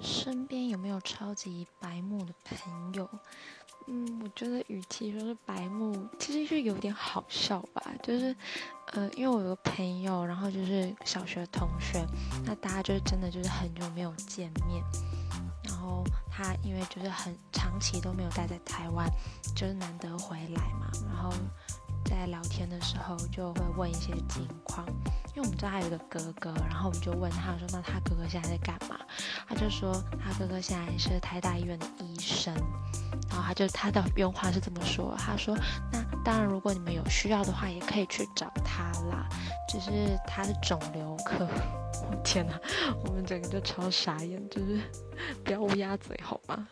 身边有没有超级白目的朋友？嗯，我觉得与其说是白目，其实是有点好笑吧。就是，呃，因为我有个朋友，然后就是小学同学，那大家就是真的就是很久没有见面，然后他因为就是很长期都没有待在台湾，就是难得回来嘛，然后。在聊天的时候就会问一些近况，我们知道他有个哥哥，然后我们就问他说：“那他哥哥现在在干嘛？”他就说他哥哥现在是台大医院的医生，然后他就他的原话是这么说：“他说那当然，如果你们有需要的话，也可以去找他啦，只是他是肿瘤科。”我天哪，我们整个就超傻眼，就是不要乌鸦嘴好吗？